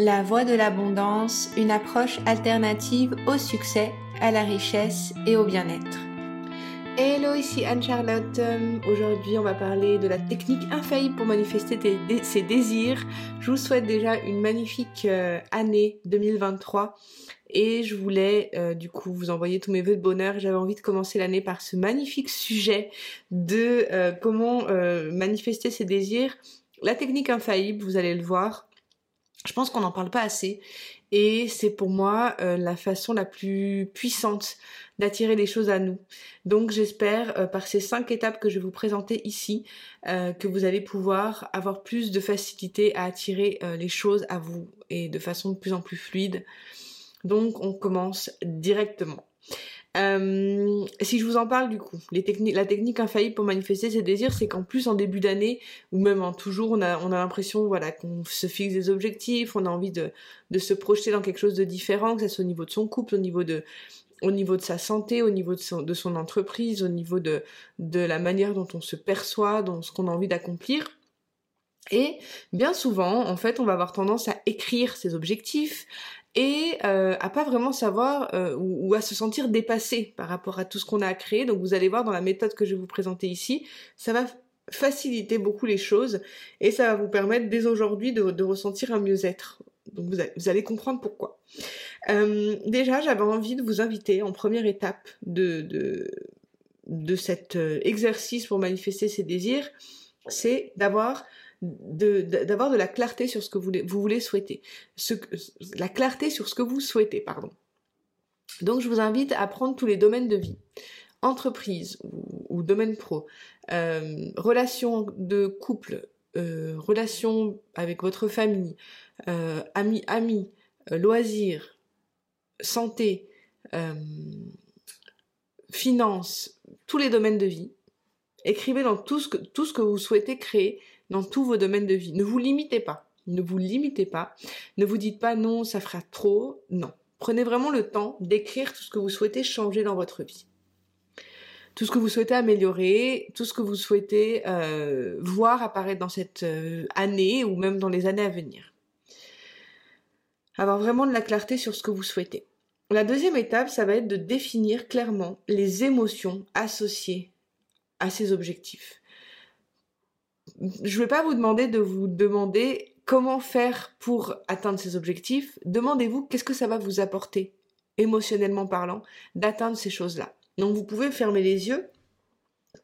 La voie de l'abondance, une approche alternative au succès, à la richesse et au bien-être. Hello, ici Anne-Charlotte. Aujourd'hui, on va parler de la technique infaillible pour manifester ses désirs. Je vous souhaite déjà une magnifique euh, année 2023 et je voulais euh, du coup vous envoyer tous mes voeux de bonheur. J'avais envie de commencer l'année par ce magnifique sujet de euh, comment manifester ses désirs. La technique infaillible, vous allez le voir, je pense qu'on n'en parle pas assez et c'est pour moi euh, la façon la plus puissante d'attirer les choses à nous. Donc j'espère euh, par ces cinq étapes que je vais vous présenter ici euh, que vous allez pouvoir avoir plus de facilité à attirer les choses à vous et de façon de plus en plus fluide. Donc on commence directement. Euh, si je vous en parle du coup, la technique infaillible pour manifester ses désirs, c'est qu'en plus en début d'année, ou même en toujours, on a, on a l'impression voilà, qu'on se fixe des objectifs, on a envie de, se projeter dans quelque chose de différent, que ce soit au niveau de son couple, au niveau de, sa santé, au niveau de son, de son entreprise, au niveau de, de la manière dont on se perçoit, dans ce qu'on a envie d'accomplir. Et bien souvent, en fait, on va avoir tendance à écrire ses objectifs, et euh, à pas vraiment savoir euh, ou, à se sentir dépassé par rapport à tout ce qu'on a créé. Donc vous allez voir dans la méthode que je vais vous présenter ici, ça va faciliter beaucoup les choses et ça va vous permettre dès aujourd'hui de, ressentir un mieux-être. Donc vous allez, comprendre pourquoi. Euh, déjà, j'avais envie de vous inviter en première étape de, cet euh, exercice pour manifester ses désirs, c'est d'avoir d'avoir de, la clarté sur ce que vous, voulez souhaiter. La clarté sur ce que vous souhaitez, pardon. Donc je vous invite à prendre tous les domaines de vie. Entreprise ou, domaine pro, euh, relations de couple, euh, relations avec votre famille, euh, amis, euh, loisirs, santé, finances, tous les domaines de vie. Écrivez dans tout ce que vous souhaitez créer dans tous vos domaines de vie. Ne vous limitez pas. Ne vous limitez pas. Ne vous dites pas non, ça fera trop. Non. Prenez vraiment le temps d'écrire tout ce que vous souhaitez changer dans votre vie. Tout ce que vous souhaitez améliorer, tout ce que vous souhaitez euh, voir apparaître dans cette euh, année ou même dans les années à venir. Avoir vraiment de la clarté sur ce que vous souhaitez. La deuxième étape, ça va être de définir clairement les émotions associées à ces objectifs je ne vais pas vous demander de vous demander comment faire pour atteindre ces objectifs. Demandez-vous qu'est-ce que ça va vous apporter, émotionnellement parlant, d'atteindre ces choses-là. Donc vous pouvez fermer les yeux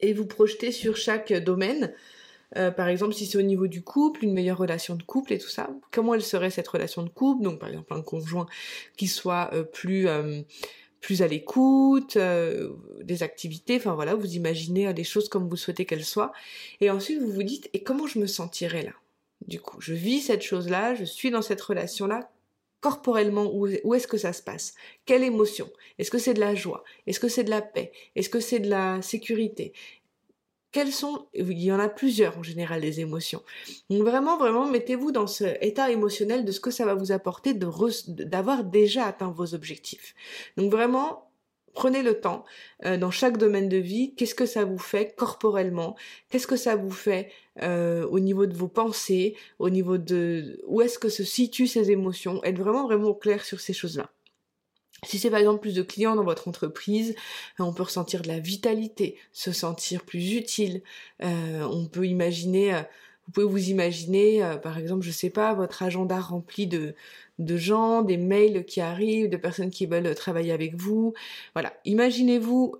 et vous projeter sur chaque domaine. Euh, par exemple, si c'est au niveau du couple, une meilleure relation de couple et tout ça, comment elle serait cette relation de couple? Donc, par exemple, un conjoint qui soit euh, plus euh, plus à l'écoute, euh, des activités, enfin voilà, vous imaginez les choses comme vous souhaitez qu'elles soient, et ensuite vous vous dites, et comment je me sentirais là Du coup, je vis cette chose-là, je suis dans cette relation-là, corporellement, où, où est-ce que ça se passe? Quelle émotion? Est-ce que c'est de la joie? Est-ce que c'est de la paix? Est-ce que c'est de la sécurité? Quelles sont, il y en a plusieurs en général des émotions. Donc vraiment, vraiment, mettez-vous dans ce état émotionnel de ce que ça va vous apporter d'avoir déjà atteint vos objectifs. Donc vraiment, prenez le temps euh, dans chaque domaine de vie, qu'est-ce que ça vous fait corporellement, qu'est-ce que ça vous fait euh, au niveau de vos pensées, au niveau de où est-ce que se situent ces émotions, être vraiment vraiment clair sur ces choses-là. Si c'est par exemple plus de clients dans votre entreprise, euh, on peut ressentir de la vitalité, se sentir plus utile. Euh, on peut imaginer, euh, vous pouvez vous imaginer, par exemple, je sais pas, votre agenda rempli de de gens, des mails qui arrivent, de personnes qui veulent travailler avec vous. Voilà, imaginez-vous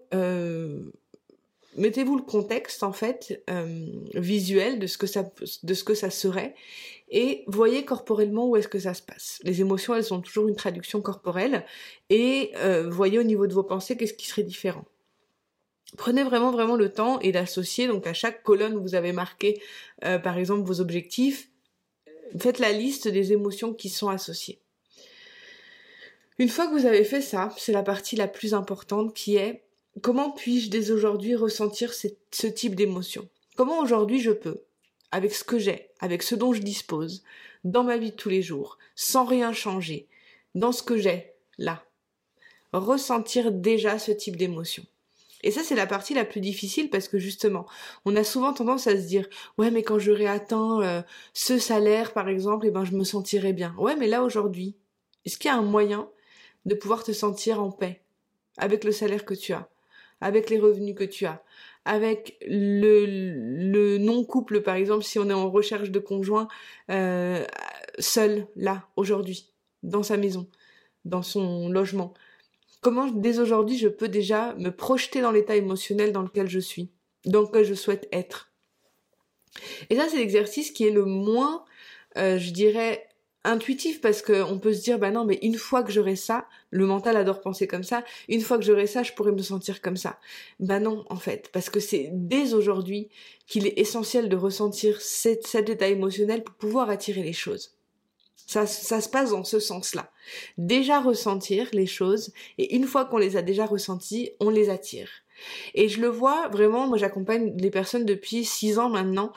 mettez-vous le contexte en fait euh, visuel de ce que ça de ce que ça serait et voyez corporellement où est-ce que ça se passe. Les émotions, elles sont toujours une traduction corporelle et euh, voyez au niveau de vos pensées qu'est-ce qui serait différent. Prenez vraiment vraiment le temps et d'associer donc à chaque colonne où vous avez marqué euh, par exemple vos objectifs, faites la liste des émotions qui sont associées. Une fois que vous avez fait ça, c'est la partie la plus importante qui est comment puis-je dès aujourd'hui ressentir ce type d'émotion? Comment aujourd'hui je peux, avec ce que j'ai, avec ce dont je dispose, dans ma vie de tous les jours, sans rien changer, dans ce que j'ai, là, ressentir déjà ce type d'émotion? Et ça, c'est la partie la plus difficile parce que justement, on a souvent tendance à se dire, ouais, mais quand j'aurai atteint euh, ce salaire, par exemple, eh ben, je me sentirai bien. Ouais, mais là, aujourd'hui, est-ce qu'il y a un moyen de pouvoir te sentir en paix avec le salaire que tu as, avec les revenus que tu as, avec le, le non-couple, par exemple, si on est en recherche de conjoint, euh, seul, là, aujourd'hui, dans sa maison, dans son logement Comment dès aujourd'hui je peux déjà me projeter dans l'état émotionnel dans lequel je suis, dans lequel je souhaite être? Et ça c'est l'exercice qui est le moins, euh, je dirais, intuitif parce qu'on peut se dire bah non mais une fois que j'aurai ça, le mental adore penser comme ça, une fois que j'aurai ça, je pourrai me sentir comme ça. Bah non en fait, parce que c'est dès aujourd'hui qu'il est essentiel de ressentir cet état émotionnel pour pouvoir attirer les choses. Ça, ça se passe dans ce sens-là. Déjà ressentir les choses, et une fois qu'on les a déjà ressenties, on les attire. Et je le vois vraiment, moi j'accompagne les personnes depuis six ans maintenant,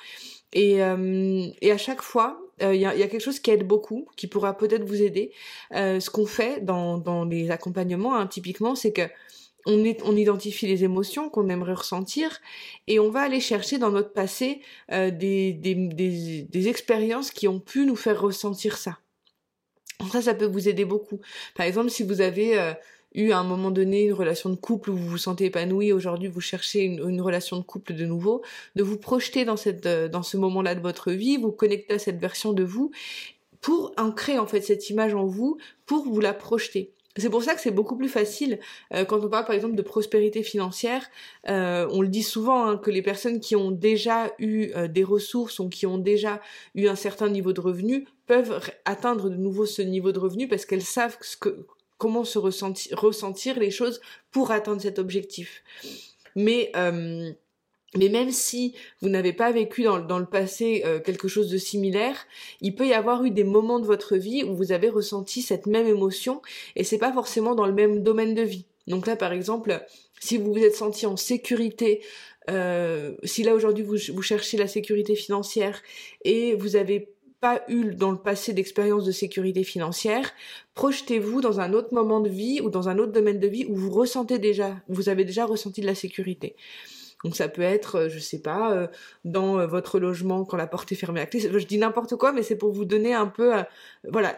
et, euh, et à chaque fois, euh, il y, a, quelque chose qui aide beaucoup, qui pourra peut-être vous aider. Euh, ce qu'on fait dans, les accompagnements, hein, typiquement, c'est que on, identifie les émotions qu'on aimerait ressentir et on va aller chercher dans notre passé euh, des, des, expériences qui ont pu nous faire ressentir ça. Ça, ça peut vous aider beaucoup. Par exemple, si vous avez eu à un moment donné une relation de couple où vous vous sentez épanoui, aujourd'hui vous cherchez une, relation de couple de nouveau, de vous projeter dans, cette, euh, dans ce moment-là de votre vie, vous connecter à cette version de vous pour ancrer en fait cette image en vous, pour vous la projeter. C'est pour ça que c'est beaucoup plus facile euh, quand on parle par exemple de prospérité financière. Euh, on le dit souvent hein, que les personnes qui ont déjà eu des ressources ou qui ont déjà eu un certain niveau de revenu peuvent atteindre de nouveau ce niveau de revenu parce qu'elles savent ce que, comment se ressentir, les choses pour atteindre cet objectif. Mais euh, mais même si vous n'avez pas vécu dans, le passé euh, quelque chose de similaire, il peut y avoir eu des moments de votre vie où vous avez ressenti cette même émotion et c'est pas forcément dans le même domaine de vie. Donc là, par exemple, si vous vous êtes senti en sécurité, euh, si là aujourd'hui vous cherchez la sécurité financière et vous avez pas eu dans le passé d'expérience de sécurité financière, projetez-vous dans un autre moment de vie ou dans un autre domaine de vie où vous ressentez déjà, vous avez déjà ressenti de la sécurité. Donc ça peut être, euh, je sais pas, euh, dans euh, votre logement quand la porte est fermée à clé. Je dis n'importe quoi, mais c'est pour vous donner un peu, voilà,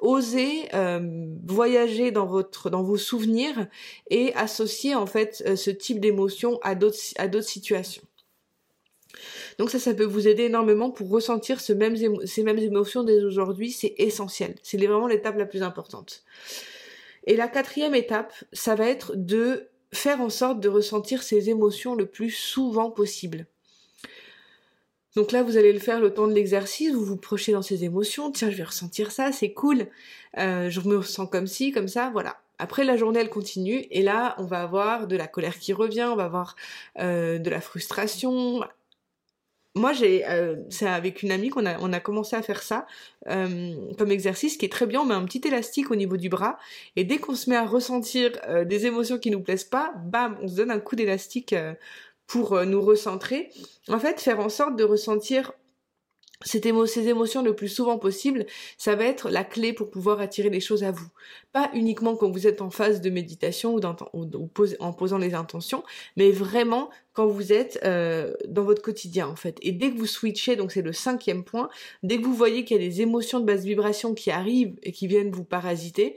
oser voyager dans votre, dans vos souvenirs et associer en fait ce type d'émotion à d'autres, à d'autres situations. Donc ça, ça peut vous aider énormément pour ressentir ces mêmes émotions dès aujourd'hui. C'est essentiel. C'est vraiment l'étape la plus importante. Et la quatrième étape, ça va être de faire en sorte de ressentir ces émotions le plus souvent possible. Donc là, vous allez le faire le temps de l'exercice, vous vous projetez dans ces émotions, tiens, je vais ressentir ça, c'est cool, euh, je me sens comme ci, comme ça, voilà. Après, la journée, elle continue, et là, on va avoir de la colère qui revient, on va avoir euh, de la frustration, moi j'ai euh, c'est avec une amie qu'on a on a commencé à faire ça euh, comme exercice qui est très bien. On met un petit élastique au niveau du bras et dès qu'on se met à ressentir euh, des émotions qui nous plaisent pas bam on se donne un coup d'élastique pour nous recentrer. En fait faire en sorte de ressentir ces émotions le plus souvent possible, ça va être la clé pour pouvoir attirer les choses à vous. Pas uniquement quand vous êtes en phase de méditation ou, en posant les intentions, mais vraiment quand vous êtes euh, dans votre quotidien en fait. Et dès que vous switchez, donc c'est le cinquième point, dès que vous voyez qu'il y a des émotions de basse vibration qui arrivent et qui viennent vous parasiter,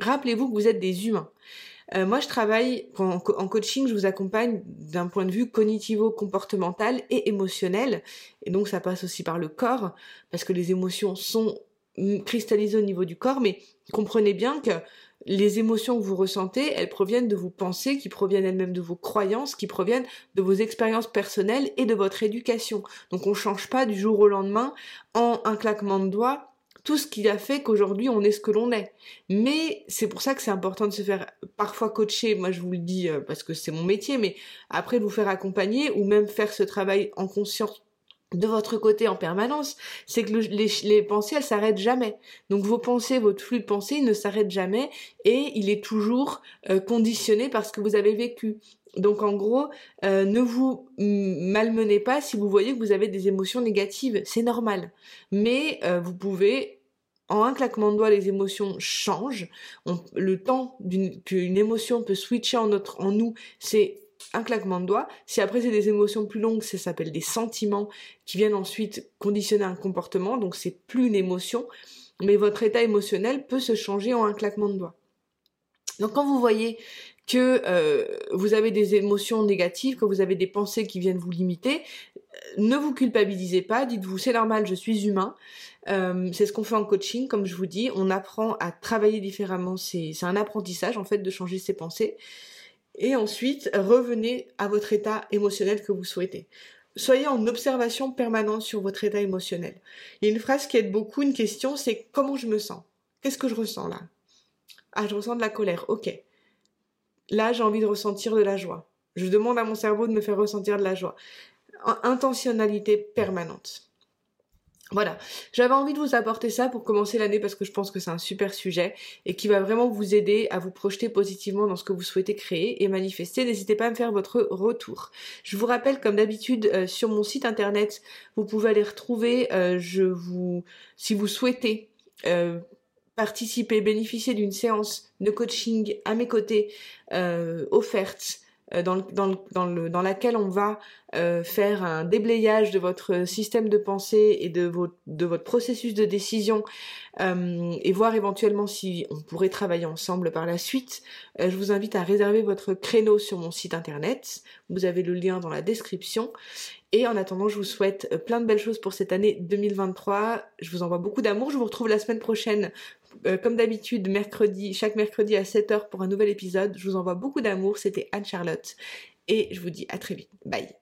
rappelez-vous que vous êtes des humains. Euh, moi, je travaille en, coaching, je vous accompagne d'un point de vue cognitivo-comportemental et émotionnel. Et donc, ça passe aussi par le corps, parce que les émotions sont cristallisées au niveau du corps, mais comprenez bien que les émotions que vous ressentez, elles proviennent de vos pensées, qui proviennent elles-mêmes de vos croyances, qui proviennent de vos expériences personnelles et de votre éducation. Donc on change pas du jour au lendemain en un claquement de doigts tout ce qui a fait qu'aujourd'hui on est ce que l'on est. Mais c'est pour ça que c'est important de se faire parfois coacher, moi je vous le dis euh, parce que c'est mon métier, mais après vous faire accompagner ou même faire ce travail en conscience de votre côté en permanence, c'est que les, pensées elles s'arrêtent jamais. Donc vos pensées, votre flux de pensée ne s'arrête jamais et il est toujours euh, conditionné par ce que vous avez vécu. Donc en gros, euh, ne vous malmenez pas si vous voyez que vous avez des émotions négatives, c'est normal. Mais vous pouvez en un claquement de doigts, les émotions changent. le temps qu'une émotion peut switcher en, en nous, c'est un claquement de doigts. Si après c'est des émotions plus longues, ça s'appelle des sentiments qui viennent ensuite conditionner un comportement, donc c'est plus une émotion, mais votre état émotionnel peut se changer en un claquement de doigts. Donc quand vous voyez que euh, vous avez des émotions négatives, que vous avez des pensées qui viennent vous limiter, ne vous culpabilisez pas, dites-vous c'est normal, je suis humain. Euh, c'est ce qu'on fait en coaching, comme je vous dis, on apprend à travailler différemment, c'est un apprentissage en fait de changer ses pensées. Et ensuite, revenez à votre état émotionnel que vous souhaitez. Soyez en observation permanente sur votre état émotionnel. Il y a une phrase qui aide beaucoup, une question, c'est comment je me sens? Qu'est-ce que je ressens là? Ah, je ressens de la colère, ok. Là, j'ai envie de ressentir de la joie. Je demande à mon cerveau de me faire ressentir de la joie. Intentionnalité permanente. Voilà, j'avais envie de vous apporter ça pour commencer l'année parce que je pense que c'est un super sujet et qui va vraiment vous aider à vous projeter positivement dans ce que vous souhaitez créer et manifester. N'hésitez pas à me faire votre retour. Je vous rappelle, comme d'habitude, euh, sur mon site internet, vous pouvez aller retrouver, euh, je vous, si vous souhaitez euh, participer, bénéficier d'une séance de coaching à mes côtés, offerte euh, dans, dans, dans, le, dans, laquelle on va euh, faire un déblayage de votre système de pensée et de, votre, de votre processus de décision euh, et voir éventuellement si on pourrait travailler ensemble par la suite, je vous invite à réserver votre créneau sur mon site internet. Vous avez le lien dans la description. Et en attendant, je vous souhaite plein de belles choses pour cette année 2023. Je vous envoie beaucoup d'amour. Je vous retrouve la semaine prochaine euh, comme d'habitude, mercredi, chaque mercredi à 7h pour un nouvel épisode. Je vous envoie beaucoup d'amour. C'était Anne-Charlotte. Et je vous dis à très vite. Bye.